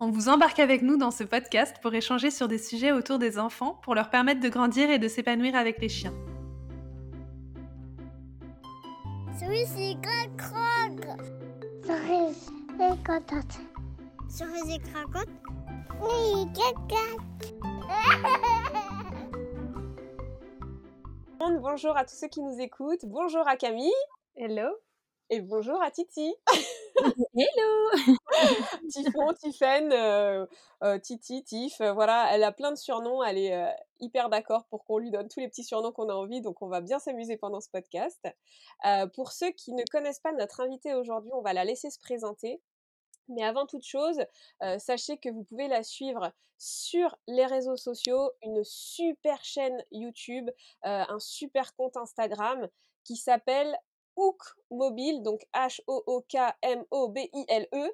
On vous embarque avec nous dans ce podcast pour échanger sur des sujets autour des enfants pour leur permettre de grandir et de s'épanouir avec les chiens. Bonjour à tous ceux qui nous écoutent. Bonjour à Camille. Hello. Et bonjour à Titi. Hello. Typhon, Tiffen, euh, euh, Titi, Tiff, euh, voilà, elle a plein de surnoms, elle est hyper d'accord pour qu'on lui donne tous les petits surnoms qu'on a envie, donc on va bien s'amuser pendant ce podcast. pour ceux qui ne connaissent pas notre invitée aujourd'hui, on va la laisser se présenter. Mais avant toute chose, sachez que vous pouvez la suivre sur les réseaux sociaux, une super chaîne YouTube, un super compte Instagram qui s'appelle Hook Mobile, donc H-O-O-K-M-O-B-I-L-E.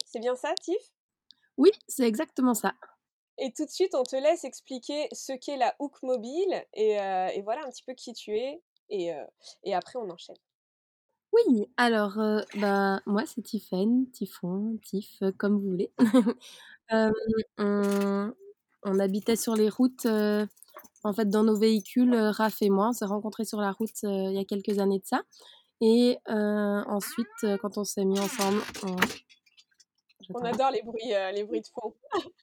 C'est bien ça, Tiff? Oui, c'est exactement ça. Et tout de suite, on te laisse expliquer ce qu'est la Hook Mobile et, euh, voilà un petit peu qui tu es. Et, euh, et après, on enchaîne. Oui, alors, euh, bah, moi, c'est Tiffen, Typhon, Tiff, comme vous voulez. on, on, habitait sur les routes, en fait, dans nos véhicules, Raph et moi. On s'est rencontrés sur la route il y a quelques années de ça. Et euh, ensuite, euh, quand on s'est mis ensemble, on... On adore les bruits, euh, les bruits de fond.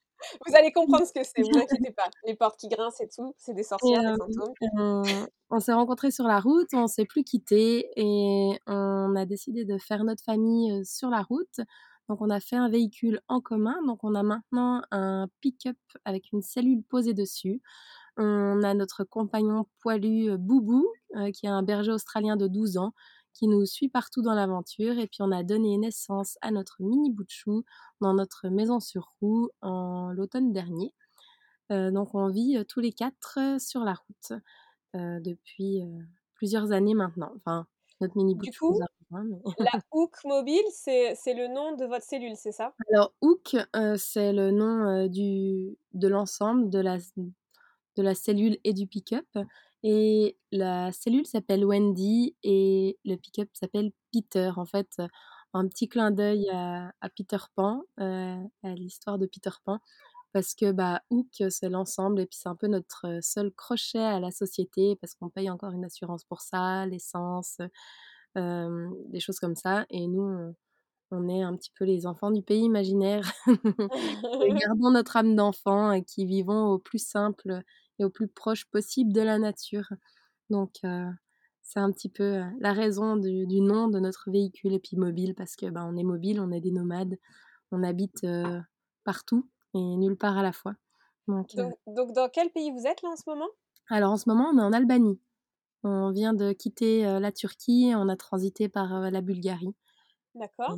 vous allez comprendre ce que c'est, vous inquiétez pas. Les portes qui grincent et tout, c'est des sorcières, des fantômes. on s'est rencontrés sur la route, on s'est plus quittés et on a décidé de faire notre famille sur la route. Donc on a fait un véhicule en commun. Donc on a maintenant un pick-up avec une cellule posée dessus. On a notre compagnon poilu Boubou, qui est un berger australien de 12 ans, qui nous suit partout dans l'aventure. Et puis on a donné naissance à notre mini bout de chou dans notre maison sur roue en l'automne dernier. Euh, donc on vit euh, tous les quatre euh, sur la route depuis plusieurs années maintenant. Enfin, notre mini bout de chou. Hein, la Hook Mobile, c'est le nom de votre cellule, c'est ça? Alors Hook, c'est le nom du, de l'ensemble de la, de la cellule et du pick-up. Et la cellule s'appelle Wendy et le pick-up s'appelle Peter. En fait, un petit clin d'œil à, Peter Pan, euh, à l'histoire de Peter Pan, parce que bah, Hook, c'est l'ensemble et puis c'est un peu notre seul crochet à la société parce qu'on paye encore une assurance pour ça, l'essence, euh, des choses comme ça. Et nous, on, est un petit peu les enfants du pays imaginaire. Gardons notre âme d'enfant et qui vivons au plus simple et au plus proche possible de la nature. Donc, euh, c'est un petit peu euh, la raison du, nom de notre véhicule et puis mobile parce que ben, on est mobile, on est des nomades, on habite euh, partout et nulle part à la fois. Donc, donc, dans quel pays vous êtes là en ce moment? Alors en ce moment, on est en Albanie. On vient de quitter la Turquie, on a transité par la Bulgarie. D'accord.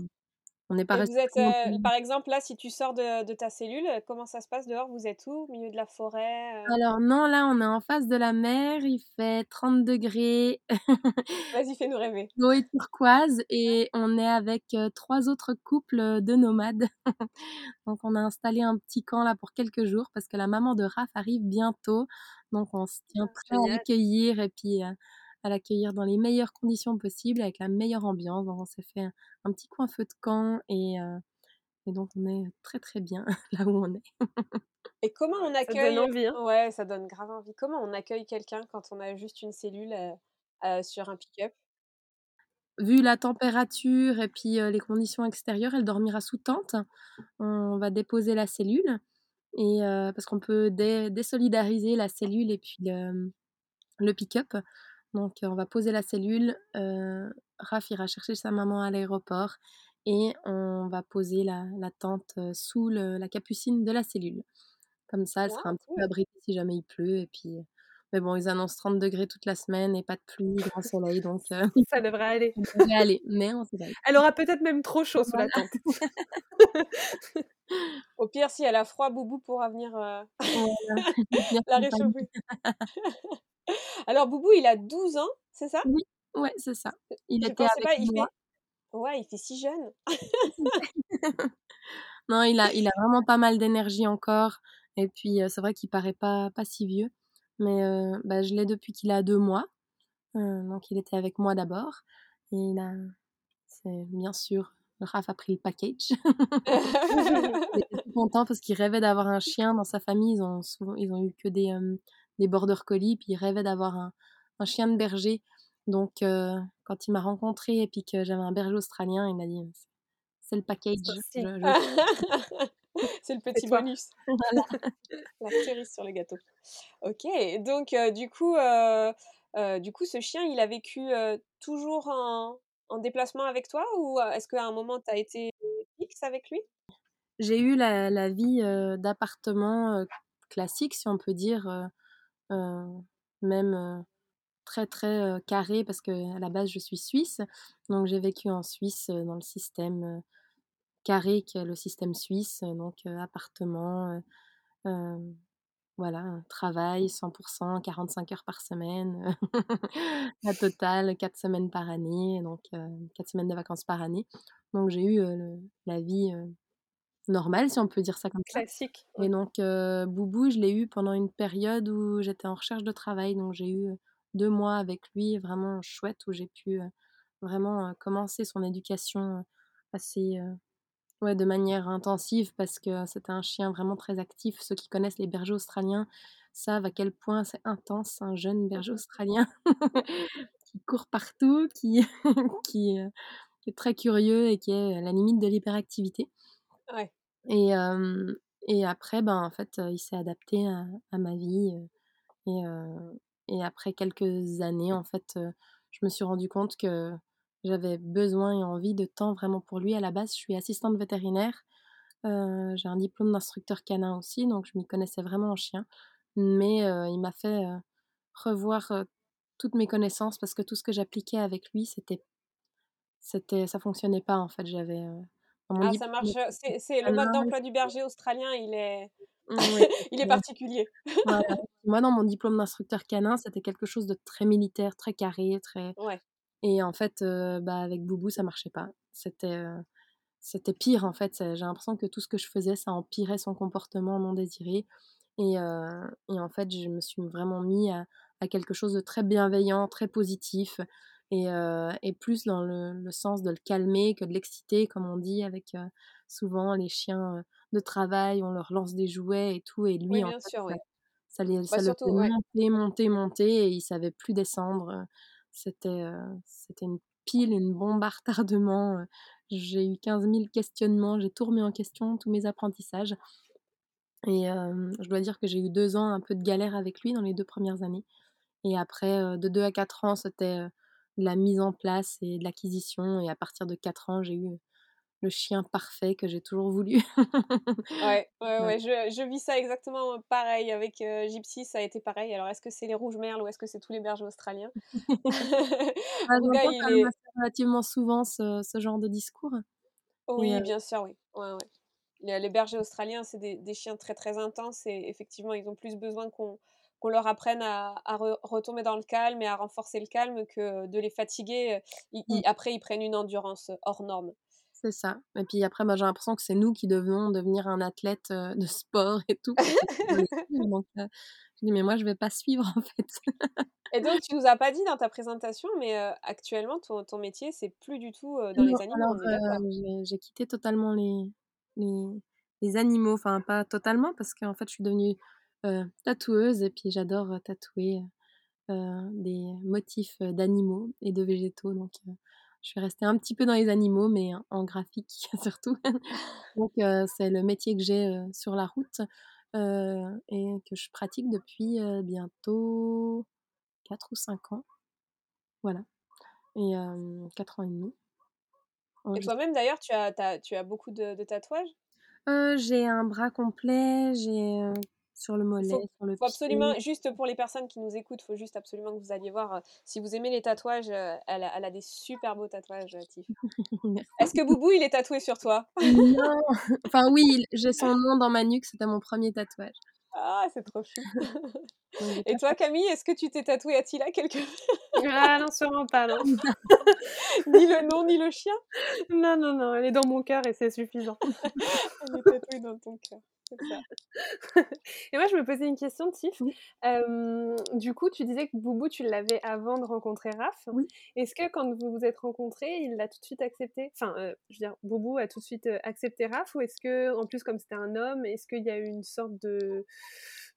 On est pas êtes, euh, par exemple, là, si tu sors de, ta cellule, euh, comment ça se passe dehors? Vous êtes où? Au milieu de la forêt euh? Alors non, là, on est en face de la mer, il fait 30 degrés. Vas-y, fais-nous rêver. L'eau est turquoise et on est avec trois autres couples de nomades. donc on a installé un petit camp là pour quelques jours parce que la maman de Raph arrive bientôt. Donc on se tient ah, prêt à l'accueillir et puis à l'accueillir dans les meilleures conditions possibles, avec la meilleure ambiance. Donc on s'est fait un, petit coin feu de camp et, euh, et, donc on est très très bien là où on est. et comment on accueille ça donne envie, hein. Ouais, ça donne grave envie. Comment on accueille quelqu'un quand on a juste une cellule euh, euh, sur un pick-up? Vu la température et puis les conditions extérieures, elle dormira sous tente. On va déposer la cellule et parce qu'on peut désolidariser la cellule et puis le, le pick-up. Donc, on va poser la cellule. Euh, Raph ira chercher sa maman à l'aéroport et on va poser la, tente sous la capucine de la cellule. Comme ça, elle sera un petit peu abritée si jamais il pleut. Et puis, mais bon, ils annoncent 30 degrés toute la semaine et pas de pluie, grand soleil, donc ça devrait aller. Ça devrait aller, mais on sait pas. Elle aura peut-être même trop chaud sous la tente. Au pire, si elle a froid, Boubou pourra venir la réchauffer. Alors Boubou, il a 12 ans, c'est ça? Oui, ouais, c'est ça. Il Je était avec pas, il moi. fait ouais, il fait si jeune. Non, il a il a vraiment pas mal d'énergie encore et puis, c'est vrai qu'il paraît pas pas si vieux, mais bah, je l'ai depuis qu'il a 2 mois, donc il était avec moi d'abord et il a c'est bien sûr, Raph a pris le package. Il était content parce qu'il rêvait d'avoir un chien dans sa famille, ils ont souvent ils ont eu que des, des border collies, puis il rêvait d'avoir un un chien de berger, donc heu, quand il m'a rencontrée et puis que j'avais un berger australien, il m'a dit: «C'est le package, je C'est le petit toi». bonus, Voilà. la cerise sur le gâteau. OK, donc heu, du coup, heu, du coup, ce chien, il a vécu, toujours en en déplacement avec toi ou est-ce qu'à un moment tu as été fixe avec lui? J'ai eu la la vie, d'appartement, classique si on peut dire, même, très, très, carré parce qu'à la base je suis suisse, donc j'ai vécu en Suisse, dans le système, carré qui est le système suisse, donc appartement, voilà, travail 100% 45 heures par semaine, la totale, 4 semaines par année, donc heu, 4 semaines de vacances par année, donc j'ai eu, la vie, normale si on peut dire ça comme ça. Classique, Et ouais. donc heu, Boubou, je l'ai eu pendant une période où j'étais en recherche de travail, donc j'ai eu, heu, 2 mois avec lui vraiment chouette où j'ai pu, heu, vraiment, heu, commencer son éducation, assez, ouais, de manière intensive parce que c'était un chien vraiment très actif. Ceux qui connaissent les bergers australiens savent à quel point c'est intense, un jeune berger australien qui court partout, qui qui, qui est très curieux et qui est à la limite de l'hyperactivité. Ouais. Et et après, ben, en fait, il s'est adapté à ma vie, et et après quelques années, en fait, je me suis rendu compte que j'avais besoin et envie de temps vraiment pour lui. À la base, je suis assistante vétérinaire, j'ai un diplôme d'instructeur canin aussi, donc je m'y connaissais vraiment en chien. Mais il m'a fait, revoir, toutes mes connaissances parce que tout ce que j'appliquais avec lui, c'était c'était ça fonctionnait pas, en fait. J'avais, Ah ça marche, c'est le mode d'emploi du berger australien, il est oui, il est particulier. Voilà. Moi, dans mon diplôme d'instructeur canin, c'était quelque chose de très militaire, très carré, très Ouais. et en fait, bah, avec Boubou, ça marchait pas. C'était, c'était pire, en fait, j'ai l'impression que tout ce que je faisais, ça empirait son comportement non désiré et et en fait, je me suis vraiment mis à à quelque chose de très bienveillant, très positif et heu et plus dans le le sens de le calmer que de l'exciter, comme on dit avec, heu, souvent les chiens, heu, de travail, on leur lance des jouets et tout et Oui, lui, en bien fait, sûr, ça oui. ça les Bah, ça le faisait ouais. monter, monter, monter et il savait plus descendre, c'était, une pile, une bombe à retardement, j'ai eu 15 000 questionnements, j'ai tout remis en question, tous mes apprentissages et je dois dire que j'ai eu 2 ans un peu de galère avec lui dans les 2 premières années et après, de 2 à 4 ans, c'était, de la mise en place et de l'acquisition et à partir de 4 ans, j'ai eu le chien parfait que j'ai toujours voulu. Ouais, ouais, Ouais. ouais, je je vis ça exactement pareil avec, Gypsy, ça a été pareil. Alors est-ce que c'est les rouges merles ou est-ce que c'est tous les bergers australiens? Ah, j'entends il est relativement souvent ce ce genre de discours et oui, bien sûr, oui. Ouais, ouais. Les les bergers australiens, c'est des des chiens très, très intenses et effectivement, ils ont plus besoin qu'on qu'on leur apprenne à à re retomber dans le calme et à renforcer le calme que de les fatiguer, ils mmh, ils après ils prennent une endurance, hors norme. c'est ça et puis après, bah, j'ai l'impression que c'est nous qui devons devenir un athlète, heu, de sport et tout donc je dis: «Mais moi, je vais pas suivre, en fait». Et donc tu nous as pas dit dans ta présentation, mais actuellement ton ton métier, c'est plus du tout, dans Non, les animaux, j'ai quitté totalement les les les animaux, enfin pas totalement parce qu'en fait je suis devenue, tatoueuse et puis j'adore, heu, tatouer, heu des motifs, d'animaux et de végétaux donc je suis restée un petit peu dans les animaux mais en graphique surtout. Donc c'est le métier que j'ai, sur la route, et que je pratique depuis, bientôt 4 ou 5 ans, voilà et hem, 4 ans et demi. Et toi-même d'ailleurs, tu as tu as tu as beaucoup de de tatouages? J'ai un bras complet, j'ai, sur le Il mollet, faut sur le faut absolument juste pour les personnes qui nous écoutent, faut juste absolument que vous alliez voir, heu, si vous aimez les tatouages, heu, elle a elle a des super beaux tatouages, heu, Tiff. Est-ce que Boubou, il est tatoué sur toi? Non! Enfin oui, il j'ai son nom dans ma nuque, c'était mon 1er tatouage. Ah, c'est trop chou. Et toi, Camille, est-ce que tu t'es tatoué Attila quelque Ah non, sûrement pas, non. ni le nom, ni le chien? Non, non, non, elle est dans mon cœur et c'est suffisant. elle est tatouée dans ton cœur. Et moi, je me posais une question, Tiff. du coup, tu disais que Boubou, tu l'avais avant de rencontrer Raph. Oui. Est-ce que quand vous vous êtes rencontrés, il l'a tout de suite accepté? Enfin, je veux dire, Boubou a tout de suite accepté Raph Ou est-ce que, en plus, comme c'était un homme, est-ce qu'il y a eu une sorte de,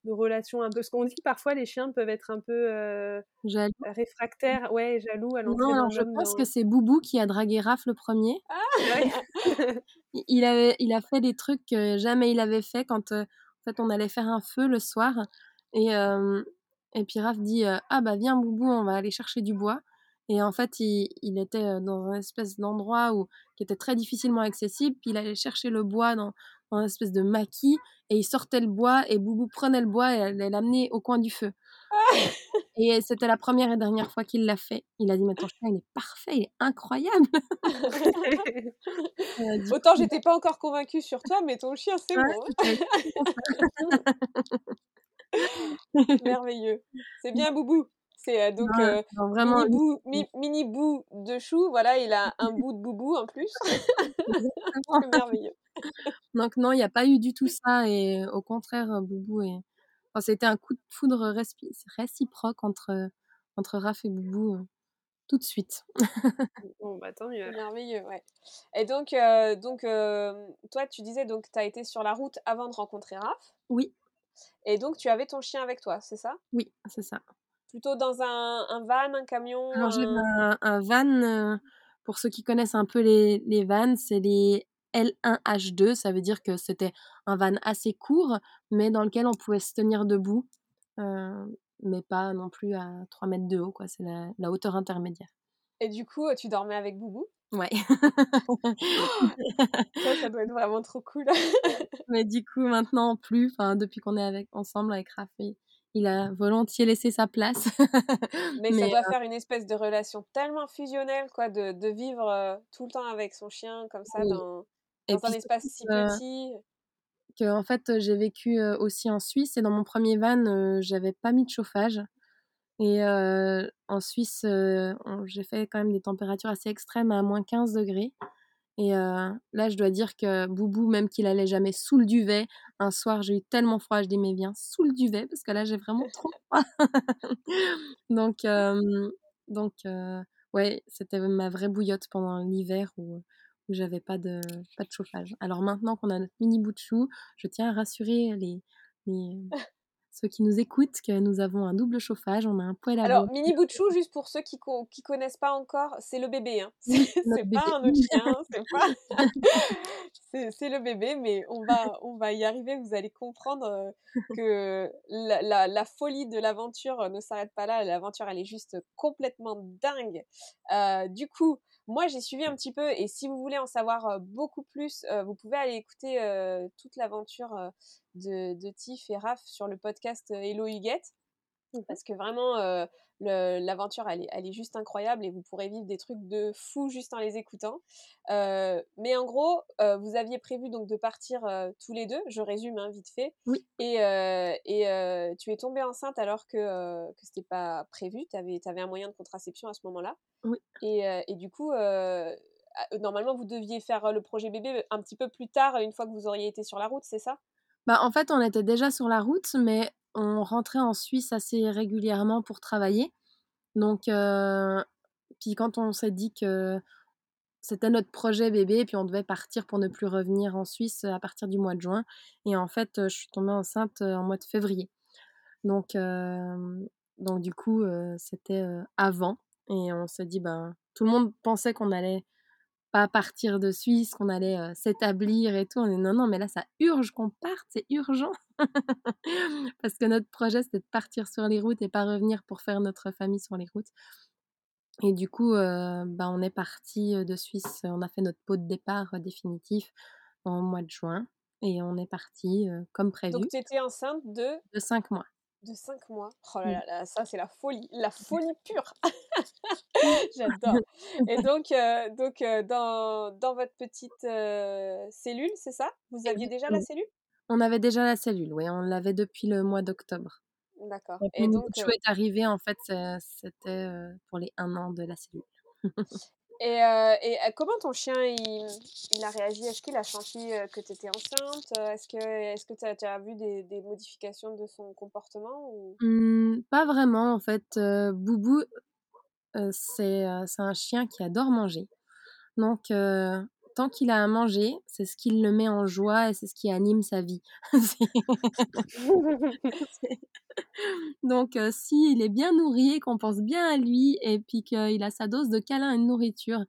de relation un peu Ce qu'on dit parfois, les chiens peuvent être un peu jaloux. réfractaires, ouais, jaloux à l'entrée Non, alors je pense dans- que c'est Boubou qui a dragué Raph le premier. Ouais. Il avait, il a fait des trucs que jamais il avait fait quand, euh, en fait, on allait faire un feu le soir. Et, euh, et puis Raph dit euh, Ah bah viens Boubou, on va aller chercher du bois. Et en fait, il, il était euh, dans un espèce d'endroit où, qui était très difficilement accessible. Puis il allait chercher le bois dans, espèce de maquis. Et il sortait le bois et Boubou prenait le bois et l'amener au coin du feu. Et c'était la première et dernière fois qu'il l'a fait. Il a dit Mais ton chien, il est parfait, il est incroyable. Euh, Autant j'étais pas encore convaincue sur toi, mais ton chien, c'est Ouais, bon. Merveilleux. C'est bien Boubou. C'est donc Non, non, vraiment, mini, bout, mi- mini bout de chou. Voilà, il a un bout de boubou en plus. C'est merveilleux. Donc non, il n'y a pas eu du tout ça et au contraire, Boubou et enfin, c'était un coup de foudre réciproque entre entre Raph et Boubou tout de suite. bon, bah tant mieux. Merveilleux, ouais. Et donc, euh, donc euh, toi, tu disais donc tu as été sur la route avant de rencontrer Raph. Oui, Et donc, tu avais ton chien avec toi, c'est ça? Oui, c'est ça. Plutôt dans un, un van, un camion Alors j'avais un- van euh, pour ceux qui connaissent un peu les les vannes, c'est les L1H2, ça veut dire que c'était un van assez court, mais dans lequel on pouvait se tenir debout, euh, mais pas non plus à 3 mètres de haut, quoi. C'est la, la hauteur intermédiaire. Et du coup, tu dormais avec Boubou? Ouais. Ça, ça doit être vraiment trop cool. Mais du coup, maintenant, plus, enfin, depuis qu'on est avec, ensemble avec Raph, il, a volontiers laissé sa place. Mais, ça doit euh, faire une espèce de relation tellement fusionnelle, quoi, de, de vivre euh, tout le temps avec son chien, comme ça, Oui. dans, dans un espace si petit. que, en fait, j'ai vécu aussi en Suisse et dans mon premier van, j'avais pas mis de chauffage. Et en Suisse, j'ai fait quand même des températures assez extrêmes à moins 15 degrés. Et là, je dois dire que Boubou, même qu'il allait jamais sous le duvet, un soir, j'ai eu tellement froid, je dis, mais viens sous le duvet, parce que là, j'ai vraiment trop froid. donc, donc ouais, c'était ma vraie bouillotte pendant l'hiver où, où j'avais pas de, pas de chauffage. Alors maintenant qu'on a notre mini bout de chou, je tiens à rassurer les, ceux qui nous écoutent que nous avons un double chauffage, on a un poêle à Alors. Mini Bouchou, juste pour ceux qui ne qui connaissent pas encore, c'est le bébé. Hein. C'est pas un autre chien, c'est pas. c'est le bébé, mais on va, on va y arriver. Vous allez comprendre euh, que la, la- la folie de l'aventure euh, ne s'arrête pas là. L'aventure, elle est juste complètement dingue. Euh, du coup, moi, j'ai suivi un petit peu, et si vous voulez en savoir beaucoup plus, vous pouvez aller écouter toute l'aventure de, de Tiff et Raph sur le podcast Hello Huguette parce que vraiment euh, l'aventure elle est, elle est juste incroyable et vous pourrez vivre des trucs de fou juste en les écoutant. Euh, mais en gros, euh, vous aviez prévu donc de partir euh, tous les deux, je résume hein, vite fait, Oui. et, et tu es tombée enceinte alors que, que c'était pas prévu, tu avais, un moyen de contraception à ce moment-là. Oui. Et, et du coup, ah, normalement vous deviez faire le projet bébé un petit peu plus tard, une fois que vous auriez été sur la route, c'est ça? Bah, en fait, on était déjà sur la route, mais on rentrait en Suisse assez régulièrement pour travailler. Donc, euh, puis quand on s'est dit que c'était notre projet bébé, puis on devait partir pour ne plus revenir en Suisse à partir du mois de juin. Et en fait, je suis tombée enceinte en mois de février. Donc, euh, donc du coup, euh, c'était euh, avant. Et on s'est dit, ben, tout le monde pensait qu'on allait pas partir de Suisse, qu'on allait euh, s'établir et tout. On non, non, mais là, ça urge qu'on parte, c'est urgent. Parce que notre projet, c'était de partir sur les routes et pas revenir pour faire notre famille sur les routes. Et du coup, euh, bah, on est parti de Suisse, on a fait notre pot de départ euh, définitif en mois de juin. Et on est parti euh, comme prévu, Donc tu étais enceinte de de cinq mois. De 5 mois. Oh là Mmh. là, là, ça c'est la folie, la folie pure. J'adore. Et donc, euh, donc euh, dans, dans votre petite euh, cellule, c'est ça? Vous aviez déjà la cellule? On avait déjà la cellule, oui, on l'avait depuis le mois d'octobre. D'accord et donc Bouchou est arrivé, en fait, c'était, pour les 1 an de la cellule. Et et comment ton chien il il a réagi? Est-ce qu'il a senti, que tu étais enceinte? Est-ce que tu as as vu des des modifications de son comportement ou? Mmh, pas vraiment en fait, heu, Boubou, c'est, un chien qui adore manger. Donc tant qu'il a à manger, c'est ce qui le met en joie et c'est ce qui anime sa vie. Donc heu, s'il est bien nourri et qu'on pense bien à lui et puis qu'il a sa dose de câlins et de nourriture,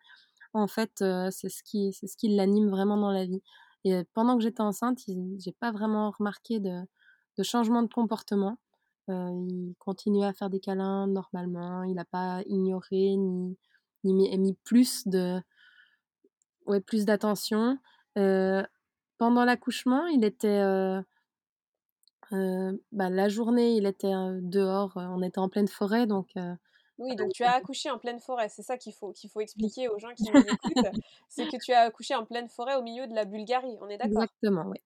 en fait, heu, c'est ce qui c'est ce qui l'anime vraiment dans la vie et heu, pendant que j'étais enceinte, j'ai pas vraiment remarqué de de changement de comportement. Heu, il continuait à faire des câlins normalement, il a pas ignoré ni ni mis mis plus de ouais, plus d'attention. Pendant l'accouchement, il était, bah, la journée, il était, dehors, on était en pleine forêt donc Oui, donc tu as accouché en pleine forêt, c'est ça qu'il faut qu'il faut Oui. expliquer aux gens qui nous écoutent, c'est que tu as accouché en pleine forêt au milieu de la Bulgarie, on est d'accord? Exactement, ouais.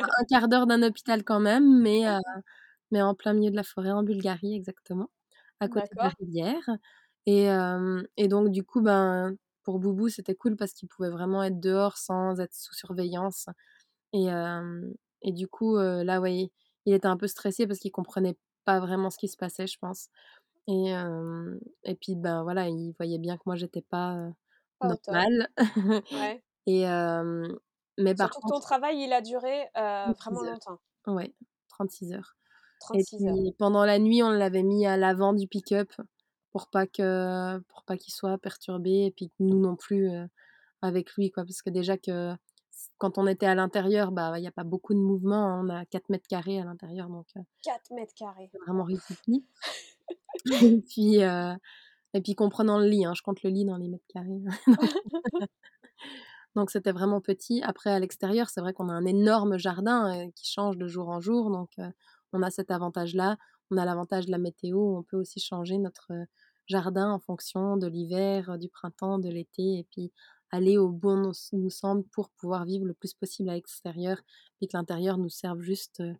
À 1/4 d'heure d'un hôpital quand même, mais mais en plein milieu de la forêt en Bulgarie, exactement, à côté de la rivière et et donc du coup, ben, pour Boubou, c'était cool parce qu'il pouvait vraiment être dehors sans être sous surveillance et et du coup, là, ouais, il était un peu stressé parce qu'il comprenait pas vraiment ce qui se passait, je pense et et puis, ben, voilà, il voyait bien que moi, j'étais pas, normale Ouais. et mais par que ton contre travail, il a duré, vraiment 36 heures. longtemps. Ouais, 36 heures et 36 heures. pendant la nuit, on l'avait mis à l'avant du pick-up pour pas que pour pas qu'il soit perturbé et puis nous non plus, avec lui, quoi. Parce que déjà que quand on était à l'intérieur, bah, il y a pas beaucoup de mouvement, hein, on a 4 m2 à l'intérieur donc heu 4 m2! c'est vraiment riquiqui et puis, et puis comprenant le lit, hein, je compte le lit dans les mètres carrés donc donc c'était vraiment petit. Après à l'extérieur, c'est vrai qu'on a un énorme jardin, qui change de jour en jour donc on a cet avantage-là. On a l'avantage de la météo, on peut aussi changer notre, jardin en fonction de l'hiver, du printemps, de l'été et puis aller au bon nous semble pour pouvoir vivre le plus possible à l'extérieur et que l'intérieur nous serve juste, heu,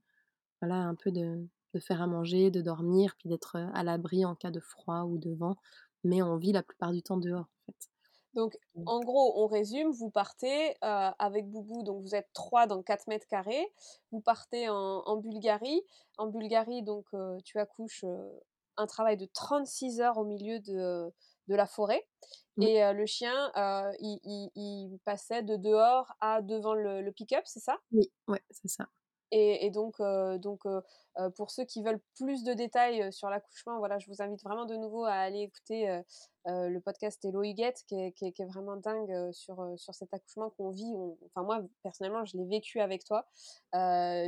voilà, un peu de de faire à manger, de dormir, puis d'être, heu, à l'abri en cas de froid ou de vent, mais on vit la plupart du temps dehors, en fait. Donc en gros, on résume, vous partez, avec Boubou, donc vous êtes 3 dans 4 m2, vous partez en en Bulgarie. En Bulgarie, donc tu accouches, un travail de 36 heures au milieu de de la forêt Oui. et le chien, heu, il il il passait de dehors à devant le le pick-up, c'est ça? Oui, ouais, c'est ça. Et et donc heu donc heu heu, pour ceux qui veulent plus de détails, sur l'accouchement, voilà, je vous invite vraiment de nouveau à aller écouter, le podcast Hello Huguette qui est qui est qui est vraiment dingue, sur, sur cet accouchement qu'on vit. On enfin moi, personnellement, je l'ai vécu avec toi.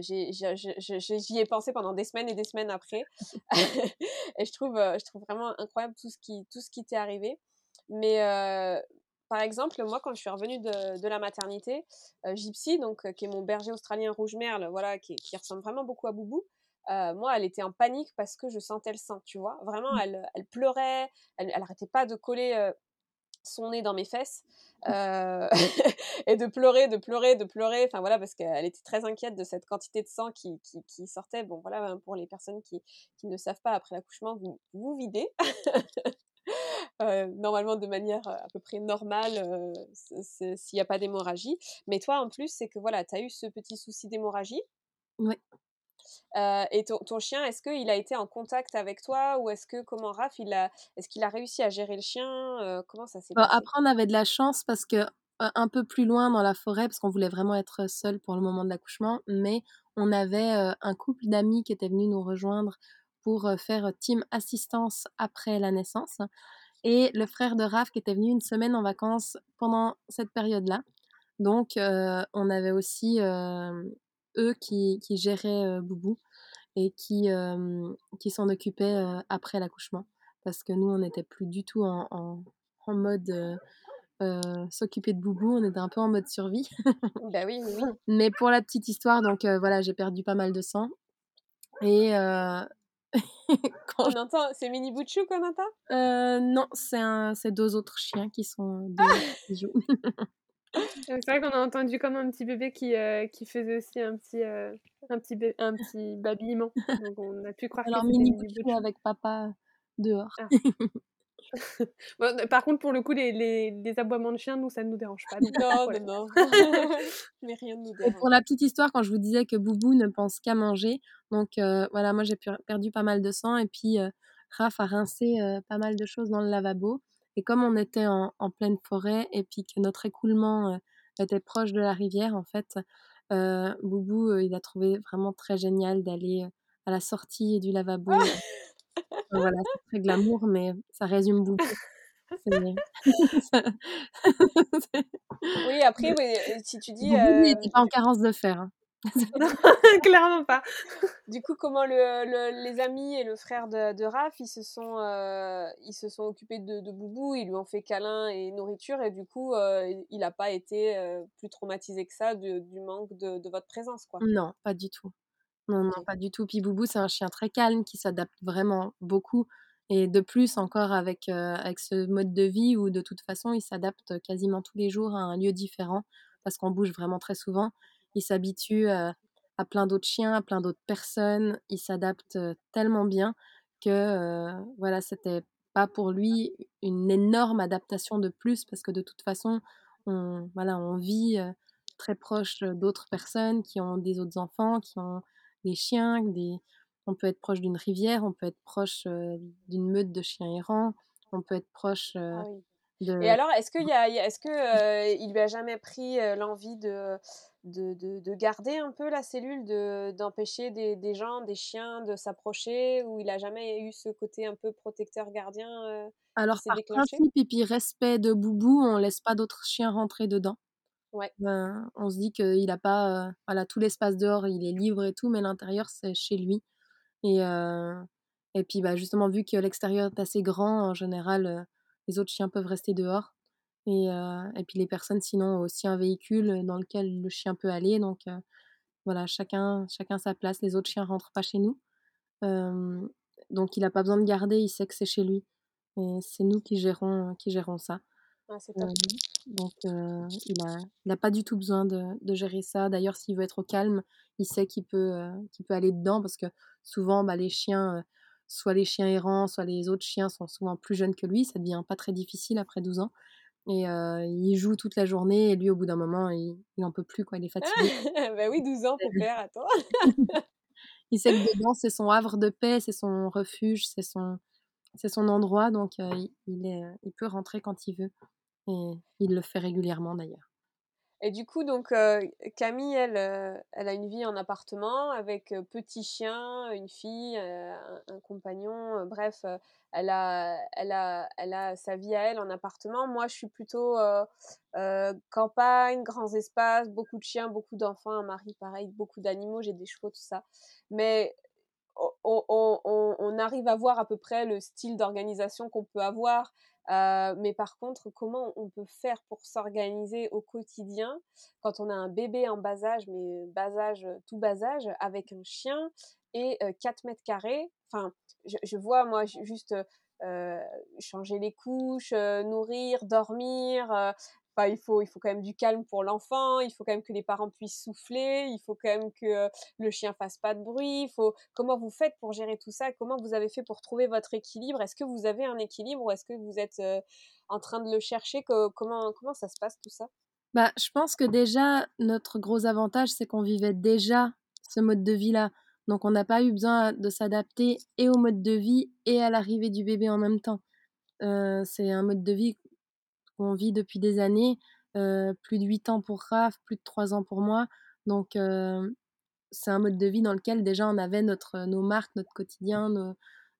J'y ai pensé pendant des semaines et des semaines après et je trouve, je trouve vraiment incroyable tout ce qui tout ce qui t'est arrivé. Mais par exemple, moi, quand je suis revenue de de la maternité, heu, Gypsy, donc heu, qui est mon berger australien rouge merle, voilà, qui qui ressemble vraiment beaucoup à Boubou, heu, moi, elle était en panique parce que je sentais le sang, tu vois? Vraiment, Mmh. elle, elle pleurait, elle elle arrêtait pas de coller, heu, son nez dans mes fesses, heu et de pleurer, de pleurer, de pleurer, enfin voilà, parce qu'elle était très inquiète de cette quantité de sang qui qui qui sortait. Bon voilà, hein, pour les personnes qui qui ne savent pas, après l'accouchement, vous vous videz, heu, normalement de manière, heu, à peu près normale, c'est s'il y a pas d'hémorragie. Mais toi, en plus, c'est que voilà, tu as eu ce petit souci d'hémorragie? Heu et ton ton chien, est-ce qu'il a été en contact avec toi ou est-ce que comment Raph, il a est-ce qu'il a réussi à gérer le chien? Comment ça s'est Bah, passé? après on avait de la chance parce que, un peu plus loin dans la forêt, parce qu'on voulait vraiment être seuls pour le moment de l'accouchement, mais on avait, un couple d'amis qui était venu nous rejoindre pour, faire team assistance après la naissance et le frère de Raph qui était venu une semaine en vacances pendant cette période-là. Donc heu, on avait aussi, hem, eux qui qui géraient, heu, Boubou et qui, qui s'en occupaient, après l'accouchement. Parce que nous, on n'était plus du tout en en en mode, s'occuper de Boubou, on était un peu en mode survie. Bah, oui, oui, oui. Mais pour la petite histoire, donc voilà, j'ai perdu pas mal de sang et quand On entend c'est Mini Bouchou qu'on entend? Heu, non, c'est un c'est 2 autres chiens qui sont 2 petits bijoux. C'est vrai qu'on a entendu comme un petit bébé qui, euh, qui faisait aussi un petit, euh, un petit, un petit babillement. Donc on a pu croire Alors que mini avec papa dehors. Ah. par contre, pour le coup, les, les, les, aboiements de chiens, nous, ça ne nous dérange pas. Donc, non, non, non. Mais rien ne nous dérange. Et pour la petite histoire, quand je vous disais que Boubou ne pense qu'à manger, donc euh, voilà, moi j'ai perdu pas mal de sang et puis euh, Raph a rincé euh, pas mal de choses dans le lavabo. Et comme on était en, en pleine forêt et puis que notre écoulement était proche de la rivière, en fait, Boubou, il a trouvé vraiment très génial d'aller à la sortie du lavabo. Voilà, c'est très glamour, mais ça résume Boubou. oui, après, si tu dis. Boubou, euh... n'était pas en carence de fer. Hein. Clairement pas. Du coup, comment le, les amis et le frère de, de Raph, ils se sont, euh, ils se sont occupés de, de, Boubou, ils lui ont fait câlin et nourriture, et du coup, euh, il n'a pas été euh, plus traumatisé que ça du, du manque de, de, votre présence, quoi. Non, pas du tout. Non, non, pas du tout. Puis Boubou, c'est un chien très calme qui s'adapte vraiment beaucoup. Et de plus, encore avec, avec ce mode de vie où de toute façon, il s'adapte quasiment tous les jours à un lieu différent parce qu'on bouge vraiment très souvent il s'habitue à, à, plein d'autres chiens, à plein d'autres personnes. Il s'adapte tellement bien que voilà, c'était pas pour lui une énorme adaptation de plus parce que de toute façon, on, voilà, on vit très proche d'autres personnes qui ont des autres enfants, qui ont des chiens, des... on peut être proche d'une rivière, on peut être proche d'une meute de chiens errants, on peut être proche ah oui. de... Et alors, est-ce qu'il est-ce que euh, il lui a jamais pris l'envie de de, de, de, garder un peu la cellule, d'empêcher des, des, gens, des chiens de s'approcher, ou il a jamais eu ce côté un peu protecteur gardien euh, Alors, par principe, et puis respect de Boubou, on laisse pas d'autres chiens rentrer dedans. Ouais. Ben, on se dit qu'il a pas, euh, voilà, tout l'espace dehors, il est libre et tout, mais l'intérieur, c'est chez lui. Et, euh, et puis, bah, justement, vu que l'extérieur est assez grand, en général, euh, les autres chiens peuvent rester dehors. Et, et, puis les personnes sinon ont aussi un véhicule dans lequel le chien peut aller. Donc voilà, chacun, chacun sa place. Les autres chiens rentrent pas chez nous. Donc il n'a pas besoin de garder, il sait que c'est chez lui. Et c'est nous qui gérons, qui gérons ça. Top. donc il n'a il a pas du tout besoin de, de gérer ça. D'ailleurs, s'il veut être au calme, il sait qu'il peut, qu'il peut aller dedans parce que souvent bah, les chiens soit les chiens errants, soit les autres chiens sont souvent plus jeunes que lui. Ça devient pas très difficile après 12 ans. Et euh, il joue toute la journée et lui, au bout d'un moment, il n'en peut plus, quoi. Il est fatigué. bah oui, 12 ans pour faire, attends. il sait que dedans, c'est son havre de paix, c'est son refuge, c'est son, c'est son endroit. Donc, il, est, il peut rentrer quand il veut. Et il le fait régulièrement, d'ailleurs. Et du coup, donc Camille, elle, elle a une vie en appartement avec euh, petit chien, une fille, un, un, compagnon. bref, elle a, elle a, elle a sa vie à elle en appartement. Moi, je suis plutôt campagne, grands espaces, beaucoup de chiens, beaucoup d'enfants, un mari pareil, beaucoup d'animaux. J'ai des chevaux, tout ça. Mais on, arrive à voir à peu près le style d'organisation qu'on peut avoir. Euh, mais par contre, comment on peut faire pour s'organiser au quotidien quand on a un bébé en bas âge, mais bas âge, tout bas âge, avec un chien et euh, 4 mètres carrés? Enfin, je, vois, moi, juste euh, changer les couches, euh, nourrir, dormir, euh, Il faut, il faut quand même du calme pour l'enfant, il faut quand même que les parents puissent souffler, il faut quand même que le chien fasse pas de bruit. Il faut comment vous faites pour gérer tout ça? Comment vous avez fait pour trouver votre équilibre? Est-ce que vous avez un équilibre ou est-ce que vous êtes en train de le chercher? Comment comment ça se passe tout ça? Bah, je pense que déjà notre gros avantage c'est qu'on vivait déjà ce mode de vie là. Donc on n'a pas eu besoin de s'adapter et au mode de vie et à l'arrivée du bébé en même temps. C'est un mode de vie qu'on vit depuis des années, plus de 8 ans pour Raph, plus de 3 ans pour moi. Donc c'est un mode de vie dans lequel déjà on avait notre, nos marques, notre quotidien, nos,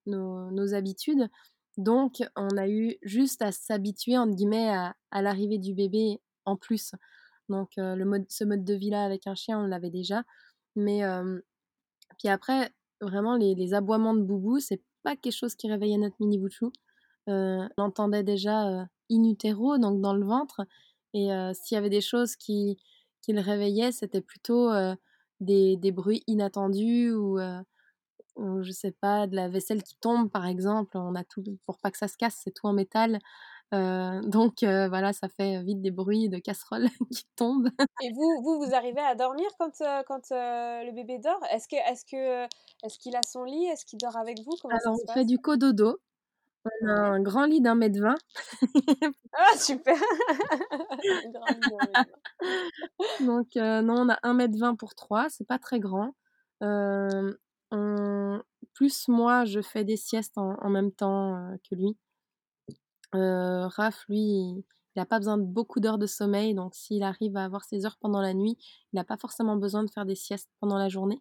nos, habitudes. Donc on a eu juste à s'habituer entre guillemets à, l'arrivée du bébé en plus. Donc le mode, ce mode de vie là avec un chien on l'avait déjà. Mais puis après vraiment les, aboiements de boubou c'est pas quelque chose qui réveillait notre mini bouchou. On entendait déjà in utero, donc dans le ventre. Et euh, s'il y avait des choses qui, qui le réveillaient, c'était plutôt euh, des, des, bruits inattendus ou, euh, je sais pas, de la vaisselle qui tombe par exemple, on a tout pour pas que ça se casse, c'est tout en métal. Donc voilà, ça fait vite des bruits de casseroles qui tombent. Et vous, vous, vous arrivez à dormir quand, quand le bébé dort? Est-ce que, est-ce que, est-ce qu'il a son lit? Est-ce qu'il dort avec vous? Comment Alors, on fait du cododo. On a un grand lit d'un mètre vingt. ah super Donc non, on a un mètre vingt pour trois, c'est pas très grand. On... Plus moi, je fais des siestes en, en même temps que lui. Euh, Raph, lui, il n'a pas besoin de beaucoup d'heures de sommeil, donc s'il arrive à avoir ses heures pendant la nuit, il n'a pas forcément besoin de faire des siestes pendant la journée.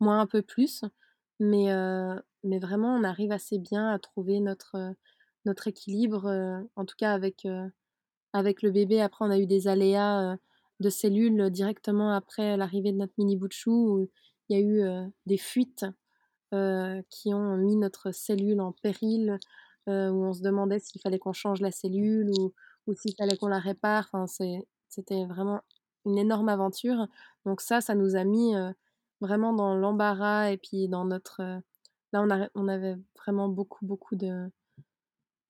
Moi, un peu plus, mais, euh, mais vraiment, on arrive assez bien à trouver notre, notre équilibre, en tout cas avec, avec le bébé. Après, on a eu des aléas de cellules directement après l'arrivée de notre mini bout de chou, où il y a eu des fuites qui ont mis notre cellule en péril. Où on se demandait s'il fallait qu'on change la cellule ou, ou s'il fallait qu'on la répare. Enfin, c'était vraiment une énorme aventure. Donc ça, ça nous a mis vraiment dans l'embarras et puis dans notre... Euh, là, on, avait vraiment beaucoup, beaucoup de...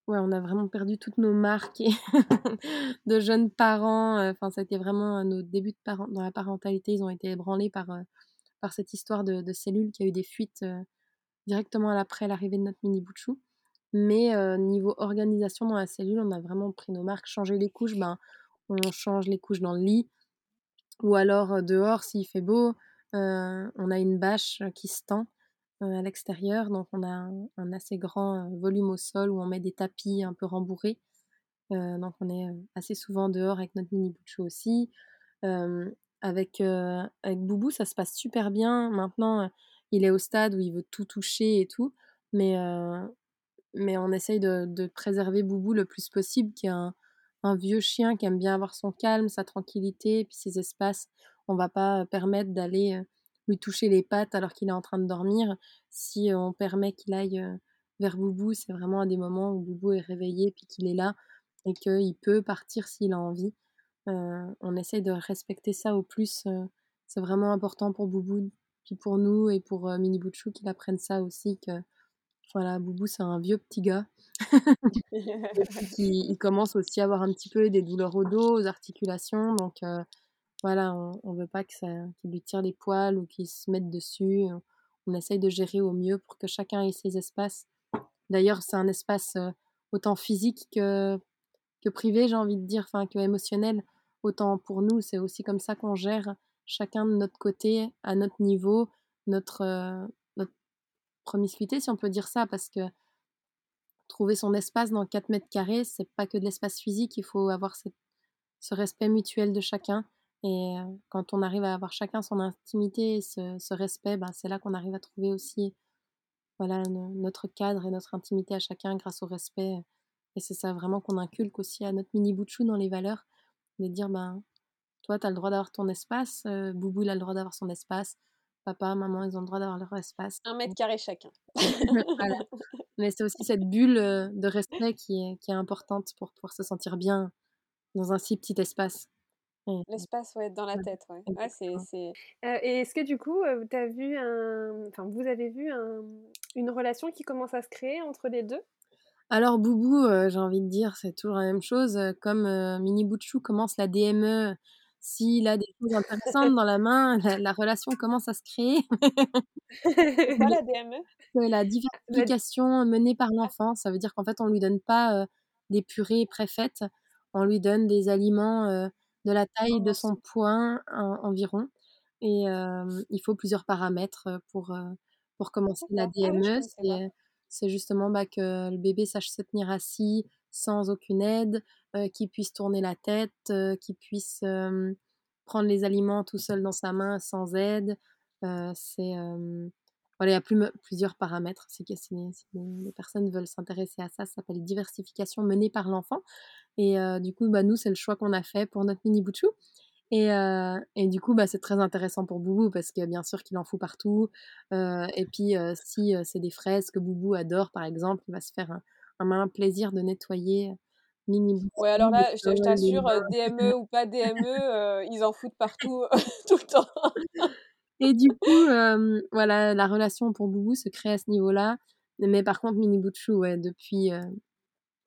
Ouais, on a vraiment perdu toutes nos marques de jeunes parents. Enfin, ça a été vraiment nos débuts de dans la parentalité. Ils ont été ébranlés par, par cette histoire de, de cellules qui a eu des fuites directement après l'arrivée de notre mini bout mais niveau organisation dans la cellule, on a vraiment pris nos marques. Changer les couches, ben, on change les couches dans le lit. Ou alors dehors, s'il fait beau, on a une bâche qui se tend à l'extérieur. Donc on a un, assez grand volume au sol où on met des tapis un peu rembourrés. donc on est assez souvent dehors avec notre mini bout aussi. avec, Boubou, ça se passe super bien. Maintenant, il est au stade où il veut tout toucher et tout. Mais mais on essaye de, préserver Boubou le plus possible, qui est un, vieux chien qui aime bien avoir son calme, sa tranquillité, puis ses espaces. On va pas permettre d'aller lui toucher les pattes alors qu'il est en train de dormir. Si on permet qu'il aille vers Boubou, c'est vraiment à des moments où Boubou est réveillé puis qu'il est là et qu'il peut partir s'il a envie. on essaye de respecter ça au plus. c'est vraiment important pour Boubou, puis pour nous et pour Mini Bouchou qu'il apprenne ça aussi, que voilà, Boubou, c'est un vieux petit gars. il, commence aussi à avoir un petit peu des douleurs au dos, aux articulations. Donc euh, voilà, on ne veut pas que ça, qu'il lui tire les poils ou qu'il se mette dessus. On essaye de gérer au mieux pour que chacun ait ses espaces. D'ailleurs, c'est un espace euh, autant physique que, que privé, j'ai envie de dire, enfin que émotionnel. Autant pour nous, c'est aussi comme ça qu'on gère chacun de notre côté, à notre niveau, notre, euh, promiscuité, si on peut dire ça, parce que trouver son espace dans 4 mètres carrés, c'est pas que de l'espace physique, il faut avoir ce respect mutuel de chacun. Et euh, quand on arrive à avoir chacun son intimité et ce, respect, ben, c'est là qu'on arrive à trouver aussi voilà, notre cadre et notre intimité à chacun grâce au respect. Et c'est ça vraiment qu'on inculque aussi à notre mini bout dans les valeurs, de dire, ben, toi, tu as le droit d'avoir ton espace, euh, Boubou, il a le droit d'avoir son espace, papa, maman, ils ont le droit d'avoir leur espace. Un mètre carré chacun. Mais c'est aussi cette bulle de respect qui est, qui est importante pour pouvoir se sentir bien dans un si petit espace. L'espace, ouais, dans la tête, ouais. ouais c'est, euh, et est-ce que du coup, euh, as vu un... enfin, vous avez vu une relation qui commence à se créer entre les deux? Alors, Boubou, j'ai envie de dire, c'est toujours la même chose. Comme Mini Bouchou commence la DME s'il a des choses intéressantes dans la main, la, relation commence à se créer. C'est quoi la DME La diversification menée par l'enfant. Ça veut dire qu'en fait, on ne lui donne pas des purées préfaites, on lui donne des aliments de la taille de son poing environ. Et il faut plusieurs paramètres pour, pour commencer la DME. C'est justement bah, que le bébé sache se tenir assis sans aucune aide, euh, qui puisse tourner la tête, euh, qui puisse prendre les aliments tout seul dans sa main sans aide. C'est voilà, il y a plus, plusieurs paramètres. Si, si, les personnes veulent s'intéresser à ça, ça s'appelle diversification menée par l'enfant. Et du coup, bah, nous, c'est le choix qu'on a fait pour notre mini boutchou. Et, et, du coup, bah, c'est très intéressant pour Boubou parce que bien sûr qu'il en fout partout. et puis, si c'est des fraises que Boubou adore, par exemple, il va se faire un, un malin plaisir de nettoyer mini Ouais, alors là, je, t'assure, DME ou pas DME, ils en foutent partout tout le temps. Et du coup, voilà, la relation pour Boubou se crée à ce niveau-là. Mais par contre, Mini Butchou, ouais, depuis,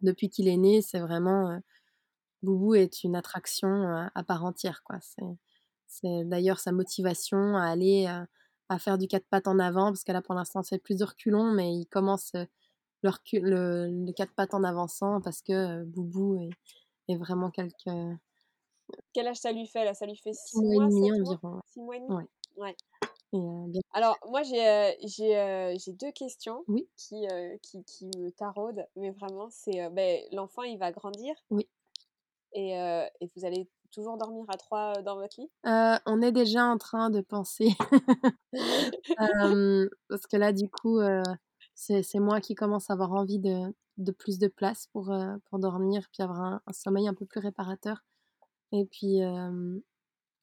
depuis qu'il est né, c'est vraiment, Boubou est une attraction, à part entière, quoi. C'est c'est d'ailleurs sa motivation à aller, à faire du quatre pattes en avant, parce que là, pour l'instant, c'est plus de reculons, mais il commence, le le quatre pattes en avançant parce que, Boubou est est vraiment quelque Quel âge ça lui fait, là? Ça lui fait 6 mois et demi environ? 6 mois et demi? Ouais. Ouais. Et Alors moi j'ai, j'ai, j'ai 2 questions Oui. qui, qui qui me taraudent, mais vraiment c'est, beh, l'enfant il va grandir Oui. et et vous allez toujours dormir à 3, dans votre lit? on est déjà en train de penser, parce que là du coup, c'est c'est moi qui commence à avoir envie de de plus de place pour, pour dormir, puis avoir un un sommeil un peu plus réparateur et puis,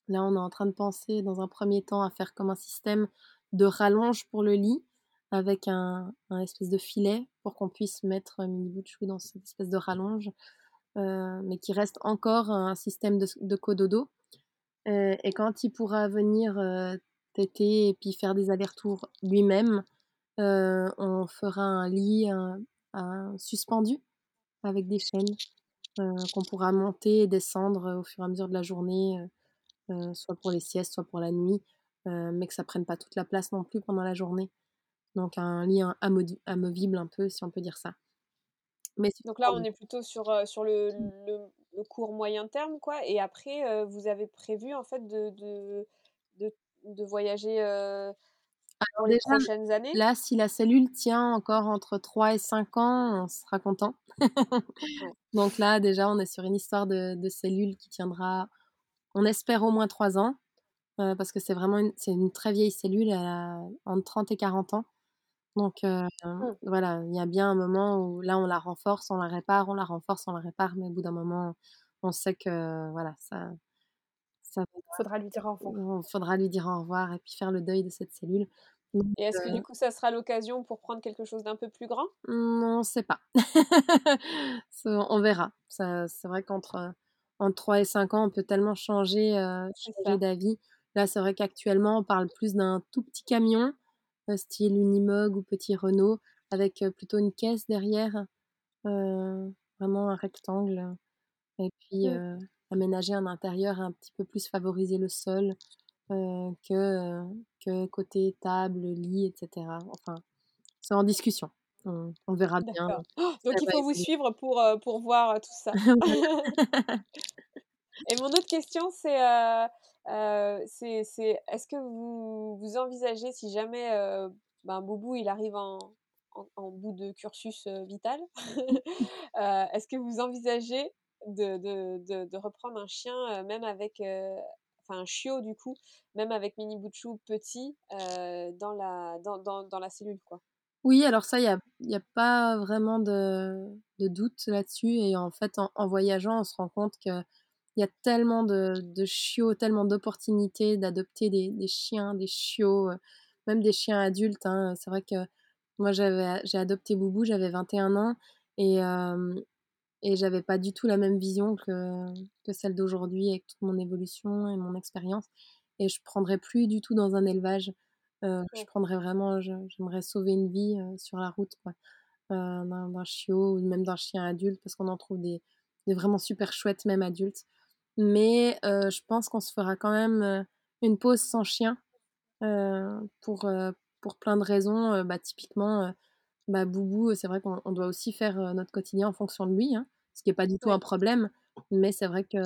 là on est en train de penser dans un premier temps à faire comme un système de rallonge pour le lit avec un espèce de filet pour qu'on puisse mettre, Mini Butchou dans cette espèce de rallonge, mais qui reste encore un système de cododo, et quand il pourra venir, téter et puis faire des allers-retours lui-même, on fera un lit, suspendu avec des chaînes, qu'on pourra monter et descendre, au fur et à mesure de la journée, soit pour les siestes, soit pour la nuit, mais que ça prenne pas toute la place non plus pendant la journée. Donc un lit amovible un peu, si on peut dire ça. Mais Donc là, on est plutôt sur, sur le le le court moyen terme quoi et après, vous avez prévu en fait de de de de voyager, dans les prochaines années? là, si la cellule tient encore entre 3 et 5 ans, on sera content. Donc là, déjà, on est sur une histoire de de cellule qui tiendra, on espère au moins 3 ans, parce que c'est vraiment une c'est une très vieille cellule, elle a entre 30 et 40 ans. Donc Mmh. voilà, il y a bien un moment où là, on la renforce, on la répare, on la renforce, on la répare, mais au bout d'un moment, on sait que voilà, ça ça Faudra lui dire au revoir. faudra lui dire au revoir et puis faire le deuil de cette cellule. Donc Et est-ce que du coup, ça sera l'occasion pour prendre quelque chose d'un peu plus grand? On sait pas. On verra. Ça c'est vrai qu'entre, entre 3 et 5 ans, on peut tellement changer, d'avis. Là, c'est vrai qu'actuellement, on parle plus d'un tout petit camion, style Unimog ou petit Renault avec, plutôt une caisse derrière, vraiment un rectangle et puis, Mmh. aménager un intérieur un petit peu plus favoriser le sol, que, que côté table, lit et cetera. Enfin, c'est en discussion. On on verra bien. D'accord. Donc il va faut vous suivre pour, pour voir, tout ça. Et mon autre question c'est, c'est c'est est-ce que vous vous envisagez si jamais, ben, Boubou il arrive en en en bout de cursus, vital, heu, est-ce que vous envisagez de de de de reprendre un chien, même avec, enfin un chiot du coup, même avec Mini Butchou petit, dans la dans dans dans la cellule quoi? Oui, alors ça, il y a pas vraiment de doute là-dessus et en fait, en voyageant, on se rend compte qu'il y a tellement de chiots, tellement d'opportunités d'adopter des chiens, des chiots, même des chiens adultes, hein. C'est vrai que moi, j'ai adopté Boubou, j'avais 21 ans et et j'avais pas du tout la même vision que que celle d'aujourd'hui avec toute mon évolution et mon expérience et je prendrais plus du tout dans un élevage. Je Ouais. prendrais vraiment je j'aimerais sauver une vie, sur la route quoi, heu, d'un d'un chiot ou même d'un chien adulte parce qu'on en trouve des des vraiment super chouettes, même adultes. Mais je pense qu'on se fera quand même, une pause sans chien, heu, pour, pour plein de raisons, bah, typiquement, bah, Boubou, c'est vrai qu'on on doit aussi faire, notre quotidien en fonction de lui, hein, ce qui est pas du tout un Ouais. problème. Mais c'est vrai que,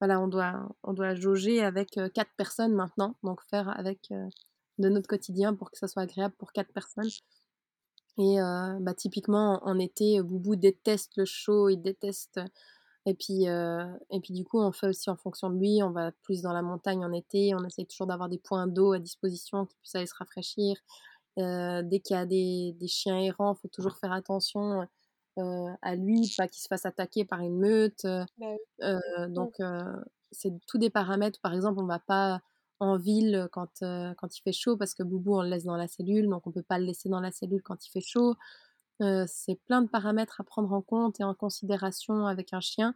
voilà, on doit on doit jauger avec, 4 personnes maintenant, donc faire avec, de notre quotidien pour que ça soit agréable pour 4 personnes. Et bah, typiquement en été, Boubou déteste le chaud, il déteste et puis, et puis du coup, on fait aussi en fonction de lui. On va plus dans la montagne en été, on essaye toujours d'avoir des points d'eau à disposition, qu'il puisse aller se rafraîchir. Dès qu'il y a des des chiens errants, faut toujours faire attention, à lui, pas qu'il se fasse attaquer par une meute, Bah Mmh. donc c'est tous des paramètres. Par exemple, on va pas en ville quand, quand il fait chaud parce que Boubou, on le laisse dans la cellule, donc on peut pas le laisser dans la cellule quand il fait chaud. C'est plein de paramètres à prendre en compte et en considération avec un chien.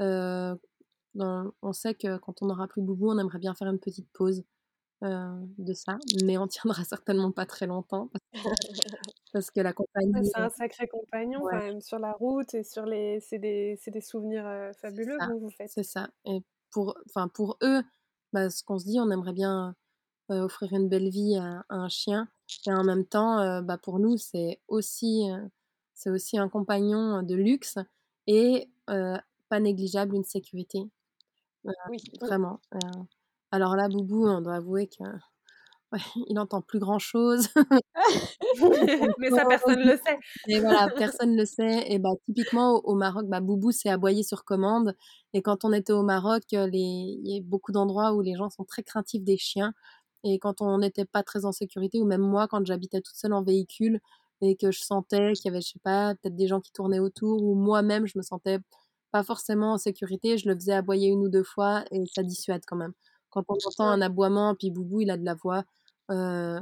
On sait que quand on n'aura plus Boubou, on aimerait bien faire une petite pause, de ça, mais on tiendra certainement pas très longtemps parce que la compagnie, c'est un sacré compagnon quand même sur la route et sur les c'est des des souvenirs, fabuleux que vous faites. C'est ça et pour enfin pour eux, bah, ce qu'on se dit, on aimerait bien, offrir une belle vie à un chien et en même temps, bah, pour nous, c'est aussi, c'est aussi un compagnon de luxe et pas négligeable une sécurité. oui, vraiment. alors là, Boubou, on doit avouer que il entend plus grand chose. Mais ça, personne ne le sait. Et voilà, personne ne le sait. Et bah, typiquement, au, Maroc, bah, Boubou, c'est aboyer sur commande. Et quand on était au Maroc, les... il y a beaucoup d'endroits où les gens sont très craintifs des chiens. Et quand on n'était pas très en sécurité, ou même moi, quand j'habitais toute seule en véhicule, et que je sentais qu'il y avait, je sais pas, peut-être des gens qui tournaient autour, ou moi-même, je me sentais pas forcément en sécurité, je le faisais aboyer une ou deux fois, et ça dissuade quand même. Quand on entend un aboiement, puis Boubou, il a de la voix, euh,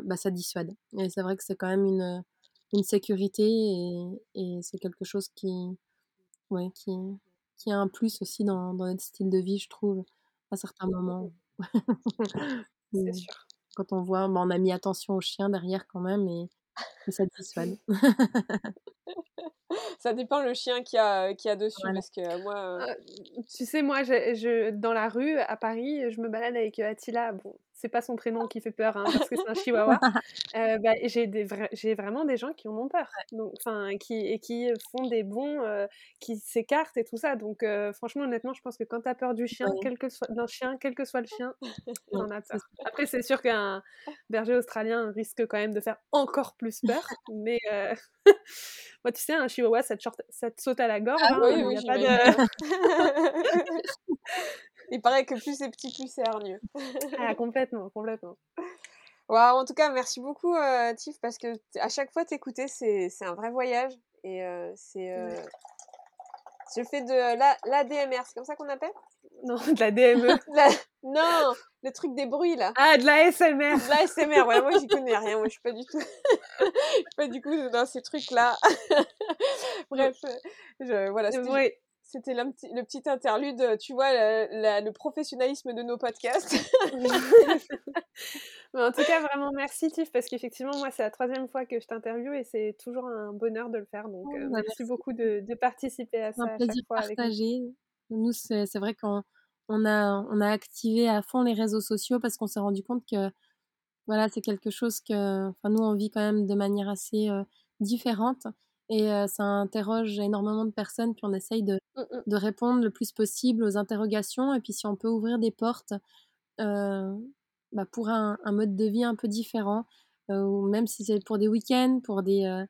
bah, ça dissuade. Et c'est vrai que c'est quand même une, une sécurité et, et c'est quelque chose qui, ouais, qui, qui a un plus aussi dans, dans notre style de vie, je trouve, à certains moments. c'est sûr. Quand on voit, bah, on a mis attention aux chiens derrière quand même et, et ça dissuade. ça dépend le chien qui a, qui a dessus. Parce que moi. tu sais, moi, je, je, dans la rue à Paris, je me balade avec Attila. Bon, c'est pas son prénom qui fait peur, hein, parce que c'est un chihuahua. Euh, bah, j'ai, des j'ai vraiment des gens qui en ont peur, enfin, qui, et qui font des bons, euh, qui s'écartent et tout ça. Donc, euh, franchement, honnêtement, je pense que quand tu as peur du chien, quel que soit, d'un chien, quel que soit le chien, t'en as peur. Après, c'est sûr qu'un berger australien risque quand même de faire encore plus peur, mais moi, tu sais, un chihuahua, ça te, ça te saute à la gorge. Ah, hein, oui, oui, a pas de... Il paraît que plus c'est petit, plus c'est hargneux. ah, complètement, complètement. en tout cas, merci beaucoup, euh, Tiff, parce que à chaque fois t'écouter, c'est un vrai voyage. Et euh, c'est. Euh, je fais de l'ADMR, c'est comme ça qu'on appelle? Non, de la DME. Non, le truc des bruits là. Ah, de la SMR. De la SMR, ouais, moi j'y connais rien, moi je suis pas du tout. je suis pas du coup dans ces trucs là. Bref, je, voilà. Oui. C'était le, le, petit interlude, tu vois, le professionnalisme de nos podcasts. en tout cas, vraiment merci Tiff, parce qu'effectivement, moi, c'est la troisième fois que je t'interviewe et c'est toujours un bonheur de le faire. Donc, oh, euh, bah, merci, beaucoup de, participer à ça. Un plaisir partagé. Nous, c'est vrai qu'on on a, on a activé à fond les réseaux sociaux parce qu'on s'est rendu compte que voilà, c'est quelque chose que enfin, nous, on vit quand même de manière assez euh, différente. Et ça interroge énormément de personnes, puis on essaye de, mmh, de, répondre le plus possible aux interrogations. Et puis si on peut ouvrir des portes bah, pour un, un, mode de vie un peu différent, ou même si c'est pour des week-ends, pour des,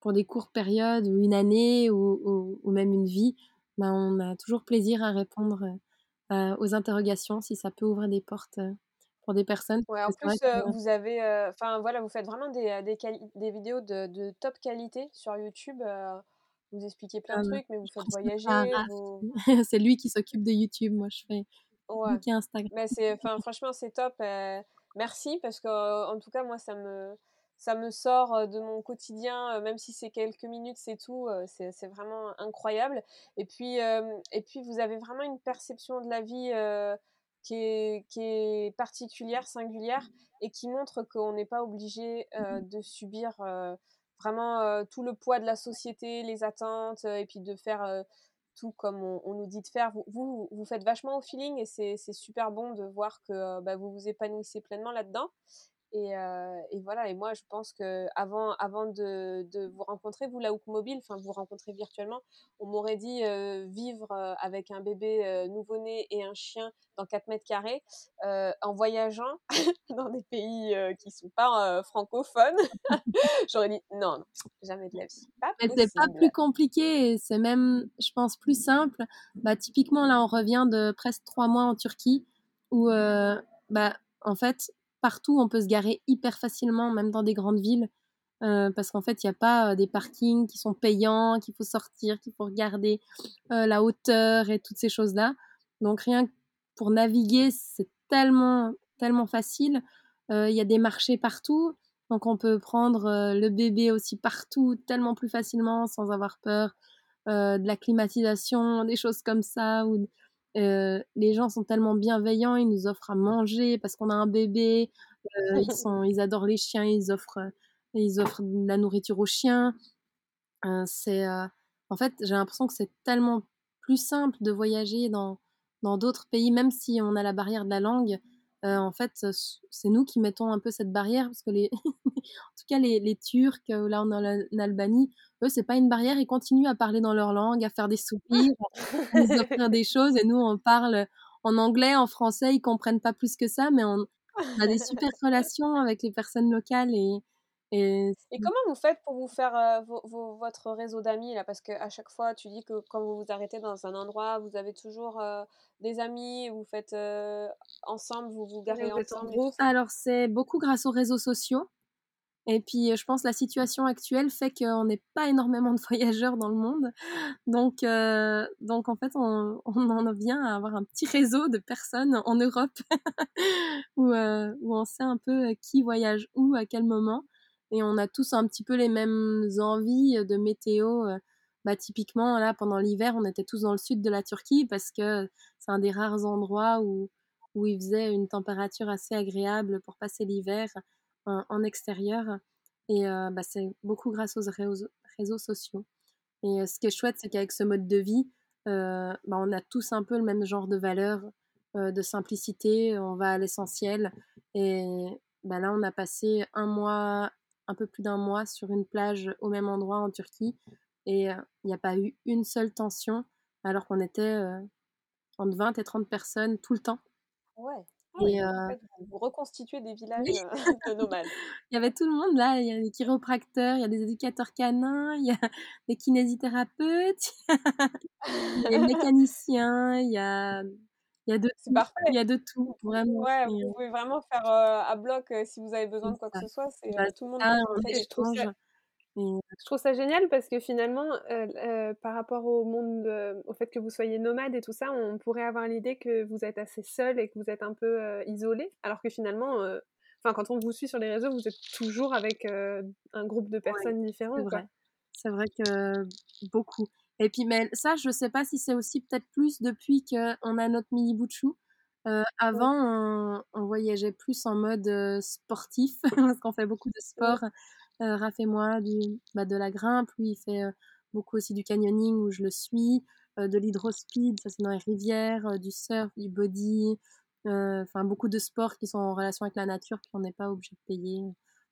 pour des courtes périodes, ou une année, ou, ou, même une vie, bah, on a toujours plaisir à répondre aux interrogations si ça peut ouvrir des portes pour des personnes. Ouais, en plus, vous avez, enfin voilà, vous faites vraiment des, des, des vidéos de, de, top qualité sur YouTube. vous expliquez plein de ah, trucs, mais vous faites voyager. c'est lui qui s'occupe de YouTube, moi je fais ouais. qui Instagram. Mais c'est, enfin franchement, c'est top. merci parce que en tout cas, moi, ça me ça me sort de mon quotidien, même si c'est quelques minutes, c'est tout. c'est vraiment incroyable. Et puis, et puis, vous avez vraiment une perception de la vie qui est, qui est particulière, singulière, et qui montre qu'on n'est pas obligé euh, de subir euh, vraiment euh, tout le poids de la société, les attentes, et puis de faire tout comme on, nous dit de faire. Vous, vous, vous, faites vachement au feeling, et c'est super bon de voir que bah, vous vous épanouissez pleinement là-dedans. Et, et, voilà, et moi je pense que avant, avant de, de vous rencontrer, vous, la Hook Mobile, enfin vous rencontrer virtuellement, on m'aurait dit vivre avec un bébé nouveau-né et un chien dans 4 mètres carrés en voyageant dans des pays qui sont pas francophones. J'aurais dit non, non, jamais de la vie. C'est pas plus compliqué, c'est même, je pense, plus simple. Bah, typiquement, là, on revient de presque 3 mois en Turquie où, bah, en fait, partout, on peut se garer hyper facilement, même dans des grandes villes. Euh, parce qu'en fait, il n'y a pas euh, des parkings qui sont payants, qu'il faut sortir, qu'il faut regarder euh, la hauteur et toutes ces choses-là. Donc rien que pour naviguer, c'est tellement, tellement facile. Il y a des marchés partout, donc on peut prendre le bébé aussi partout, tellement plus facilement, sans avoir peur de la climatisation, des choses comme ça, les gens sont tellement bienveillants, ils nous offrent à manger parce qu'on a un bébé, ils sont ils adorent les chiens, ils offrent, ils offrent de la nourriture aux chiens. c'est, en fait, j'ai l'impression que c'est tellement plus simple de voyager dans dans d'autres pays, même si on a la barrière de la langue. en fait, c'est nous qui mettons un peu cette barrière parce que les, tout cas les, les Turcs, là on est en Albanie, eux c'est pas une barrière, ils continuent à parler dans leur langue, à faire des soupirs, à nous offrir des choses, et nous on parle en anglais, en français, ils comprennent pas plus que ça, mais on, a des super relations avec les personnes locales et, et, comment vous faites pour vous faire votre réseau d'amis là? Parce qu'à chaque fois, tu dis que quand vous vous arrêtez dans un endroit, vous avez toujours des amis, vous faites ensemble, vous vous garez ensemble. Alors c'est beaucoup grâce aux réseaux sociaux. Et puis je pense que la situation actuelle fait qu'on n'est pas énormément de voyageurs dans le monde. Donc, donc en fait, on, en vient à avoir un petit réseau de personnes en Europe où, où on sait un peu qui voyage où, à quel moment et on a tous un petit peu les mêmes envies de météo. Euh, bah, typiquement, là, pendant l'hiver, on était tous dans le sud de la Turquie parce que c'est un des rares endroits où, où il faisait une température assez agréable pour passer l'hiver en, extérieur. Et euh, bah, c'est beaucoup grâce aux réseaux, sociaux. Et euh, ce qui est chouette, c'est qu'avec ce mode de vie, bah, on a tous un peu le même genre de valeurs, de simplicité, on va à l'essentiel. Et bah, là, on a passé un mois un peu plus d'un mois sur une plage au même endroit en Turquie et il n'y a pas eu une seule tension alors qu'on était entre 20 et 30 personnes tout le temps. Ouais. Ah et vous reconstituez des villages de nomades. il y avait tout le monde là, il y a des chiropracteurs, il y a des éducateurs canins, il y a des kinésithérapeutes, il y a des mécaniciens, il y a il y a de tout. Parfait. Il y a de tout, vraiment. Ouais, vous pouvez vraiment faire à bloc si vous avez besoin de quoi que ce soit. C'est bah, tout le monde. je, trouve ça, je trouve ça génial parce que finalement, par rapport au monde, au fait que vous soyez nomade et tout ça, on pourrait avoir l'idée que vous êtes assez seul et que vous êtes un peu isolé, alors que finalement, enfin, quand on vous suit sur les réseaux, vous êtes toujours avec un groupe de personnes différentes. C'est vrai. Que beaucoup. Et puis, mais ça, je sais pas si c'est aussi peut-être plus depuis qu'on a notre mini bout euh, avant, on, on, voyageait plus en mode sportif, parce qu'on fait beaucoup de sport. Euh, Raph et moi, du, bah, de la grimpe. Lui, il fait beaucoup aussi du canyoning où je le suis. de l'hydrospeed, ça c'est dans les rivières. du surf, du body. Enfin, beaucoup de sports qui sont en relation avec la nature, qu'on n'est pas obligé de payer.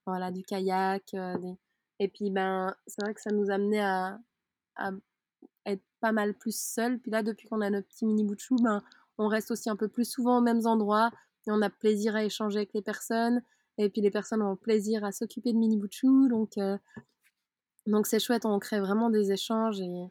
Voilà, du kayak. Des... Et puis, ben, c'est vrai que ça nous a amené à, être pas mal plus seul. Puis là, depuis qu'on a notre petit mini bout de chou, ben, on reste aussi un peu plus souvent aux mêmes endroits et on a plaisir à échanger avec les personnes. Et puis les personnes ont plaisir à s'occuper de mini chou. Donc, euh, donc c'est chouette, on crée vraiment des échanges et,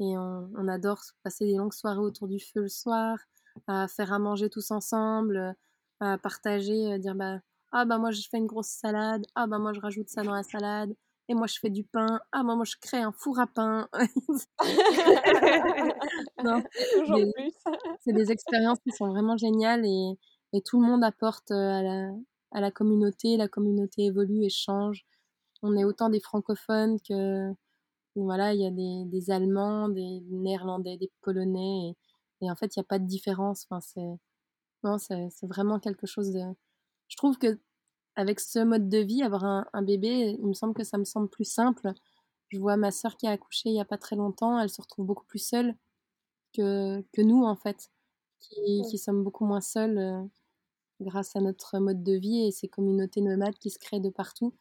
et on, on, adore passer des longues soirées autour du feu le soir, à faire à manger tous ensemble, à partager, à dire bah, ah bah moi je fais une grosse salade, ah bah moi je rajoute ça dans la salade, et moi je fais du pain. Ah, moi, moi je crée un four à pain. non, Toujours plus. c'est des expériences qui sont vraiment géniales et, et tout le monde apporte à la, à la communauté. La communauté évolue et change. On est autant des francophones que voilà, il y a des, des, Allemands, des Néerlandais, des Polonais, et, et en fait, il n'y a pas de différence. Enfin, c'est, non, c'est, c'est vraiment quelque chose de. Je trouve que avec ce mode de vie, avoir un, bébé, il me semble que ça me semble plus simple. Je vois ma sœur qui a accouché il n'y a pas très longtemps, elle se retrouve beaucoup plus seule que, que nous, en fait, qui, qui sommes beaucoup moins seuls euh, grâce à notre mode de vie et ces communautés nomades qui se créent de partout.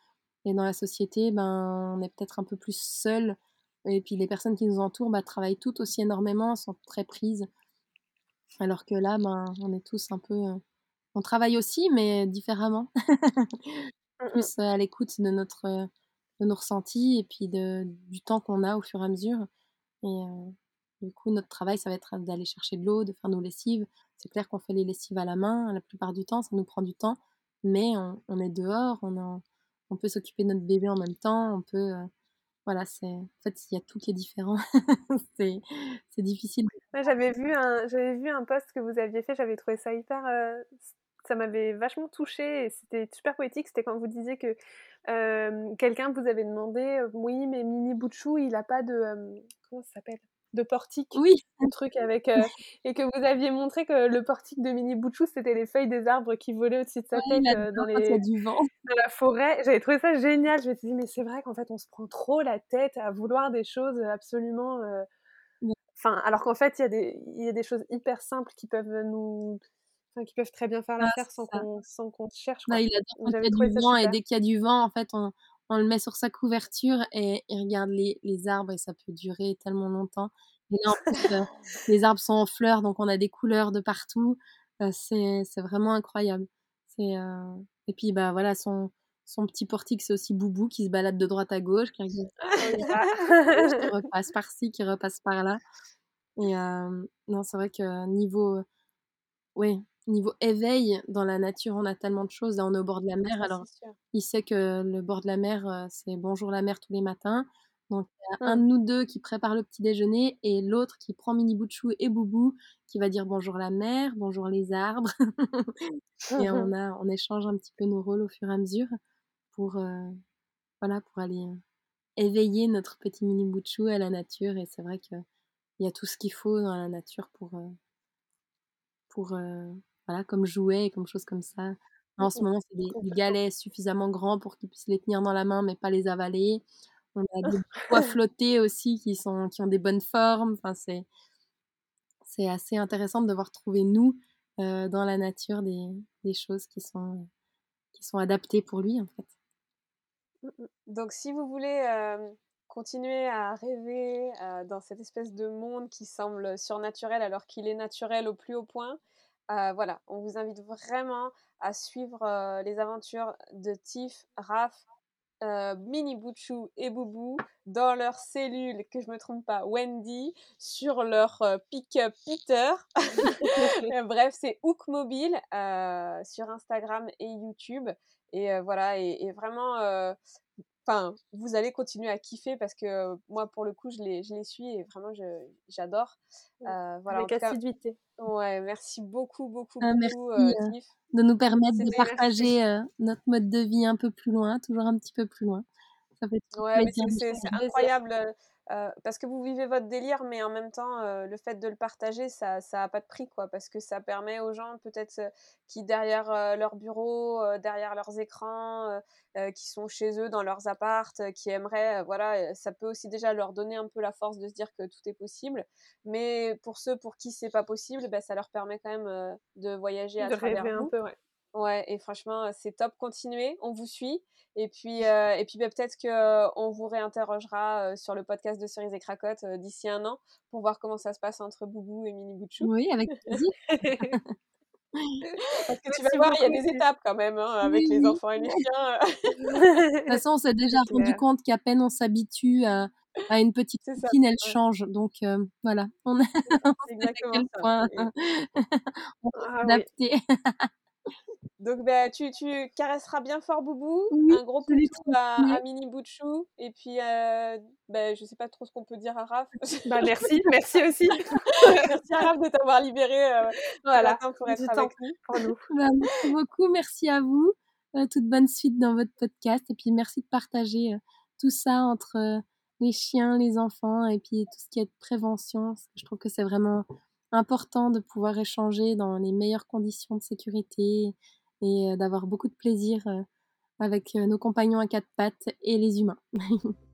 Et dans la société, ben, on est peut-être un peu plus seuls. Et puis les personnes qui nous entourent bah, travaillent toutes aussi énormément, sont très prises. Alors que là, ben, on est tous un peu euh, on travaille aussi, mais différemment. Mmh, mmh. Plus à l'écoute de notre de nos ressentis et puis de, du temps qu'on a au fur et à mesure. Et du coup, notre travail, ça va être d'aller chercher de l'eau, de faire nos lessives. C'est clair qu'on fait les lessives à la main la plupart du temps, ça nous prend du temps, mais on, est dehors, on, on peut s'occuper de notre bébé en même temps, on peut voilà, c'est en fait il y a tout qui est différent. c'est difficile. j'avais vu un j'avais vu un post que vous aviez fait, j'avais trouvé ça hyper ça m'avait vachement touché et c'était super poétique. C'était quand vous disiez que quelqu'un vous avait demandé Oui, mais Mini Bouchou, il a pas de. comment ça s'appelle? De portique. Oui. Un truc avec et que vous aviez montré que le portique de Mini Bouchou c'était les feuilles des arbres qui volaient au-dessus de sa tête dans les du vent. dans la forêt. J'avais trouvé ça génial. Je me suis dit mais c'est vrai qu'en fait on se prend trop la tête à vouloir des choses absolument enfin alors qu'en fait il y a des y a des choses hyper simples qui peuvent nous qui peuvent très bien faire Ah, l'affaire c'est sans qu'on qu'on cherche Bah, il adore quand il y a trouvé du ça vent et dès qu'il y a du vent, en fait, on on le met sur sa couverture et il regarde les les arbres et ça peut durer tellement longtemps. Et là, en plus, heu, les arbres sont en fleurs, donc on a des couleurs de partout. Heu, c'est vraiment incroyable. Heu et puis, bah, voilà, son son petit portique, c'est aussi Boubou qui se balade de droite à gauche, qui regarde qui repasse par-ci, qui repasse par-là et non, c'est vrai que niveau, ouais, niveau éveil dans la nature, on a tellement de choses. Là, on est au bord de la mer, Ça, alors il sait que le bord de la mer, heu, c'est bonjour la mer tous les matins. Donc il y a un Mmh. de nous 2 qui prépare le petit déjeuner et l'autre qui prend Mini Bouchou et Boubou qui va dire bonjour la mer, bonjour les arbres et on a on échange un petit peu nos rôles au fur et à mesure pour, heu, voilà, pour aller, heu, éveiller notre petit Mini Bouchou à la nature et c'est vrai qu'il y a tout ce qu'il faut dans la nature pour, pour, voilà, comme jouets et comme choses comme ça. En ce Mmh moment, c'est des galets suffisamment grands pour qu'il puisse les tenir dans la main mais pas les avaler. On a des pois flottés aussi qui sont qui ont des bonnes formes. Enfin, c'est c'est assez intéressant de devoir trouver nous, heu, dans la nature des des choses qui sont qui sont adaptées pour lui, en fait. Mmh mh. Donc si vous voulez, hem, continuer à rêver, heu, dans cette espèce de monde qui semble surnaturel alors qu'il est naturel au plus haut point, heu, voilà, on vous invite vraiment à suivre, heu, les aventures de Tiff, Raph, heu, Mini Bouchou et Boubou dans leur cellule, que je me trompe pas, Wendy, sur leur, pick-up Peter. Bref, c'est Hook Mobile, sur Instagram et YouTube et voilà et et vraiment, enfin, vous allez continuer à kiffer parce que moi, pour le coup, je les je les suis et vraiment j'adore. Heu, voilà, Avec cas assiduité. Ouais, merci beaucoup, beaucoup, Ah beaucoup, merci, heu, Tiff. de nous permettre de partager, notre mode de vie un peu plus loin, toujours un petit peu plus loin. Ça fait Ouais, c'est incroyable, heu, parce que vous vivez votre délire, mais en même temps, heu, le fait de le partager, ça ça a pas de prix, quoi. Parce que ça permet aux gens peut-être, heu, qui derrière, leur bureau, derrière leurs écrans, qui sont chez eux dans leurs apparts, heu, qui aimeraient, voilà, ça peut aussi déjà leur donner un peu la force de se dire que tout est possible. Mais pour ceux pour qui c'est pas possible, bah, ça leur permet quand même, de voyager à De travers rêver un vous. peu, ouais. Ouais et franchement, c'est top, continuez, on vous suit et puis, et puis, bah, peut-être qu'on vous réinterrogera, sur le podcast de Cerise et Cracotte, d'ici 1 an pour voir comment ça se passe entre Boubou et Mini Bouchou. Oui, avec plaisir. Parce que tu vas voir, il y a des étapes quand même, hein, avec Oui, les oui. enfants et les chiens. De toute façon, on s'est déjà rendu compte qu'à peine on s'habitue à à une petite routine, elle ouais. change. Donc voilà, on a à exactement quel point on va Ah oui. Donc bah, tu tu caresseras bien fort Boubou, Oui, un gros poutou à. Mini Bouchou et puis, heu, bah, je sais pas trop ce qu'on peut dire à Raph. Bah, merci, merci aussi. Merci à Raph de t'avoir libéré, ce Voilà, pour être du temps avec nous. pour nous. Bah, merci beaucoup, merci à vous. Heu, toute bonne suite dans votre podcast et puis merci de partager, heu, tout ça entre, heu, les chiens, les enfants et puis tout ce qui est prévention. Parce que je trouve que c'est vraiment important de pouvoir échanger dans les meilleures conditions de sécurité et heu, d'avoir beaucoup de plaisir, heu, avec, heu, nos compagnons à 4 pattes et les humains.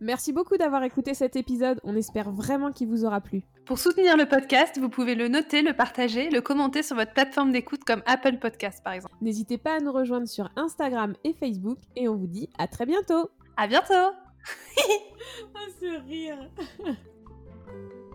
Merci beaucoup d'avoir écouté cet épisode, on espère vraiment qu'il vous aura plu. Pour soutenir le podcast, vous pouvez le noter, le partager, le commenter sur votre plateforme d'écoute comme Apple Podcast par exemple. N'hésitez pas à nous rejoindre sur Instagram et Facebook et on vous dit à très bientôt À bientôt Ah ce rire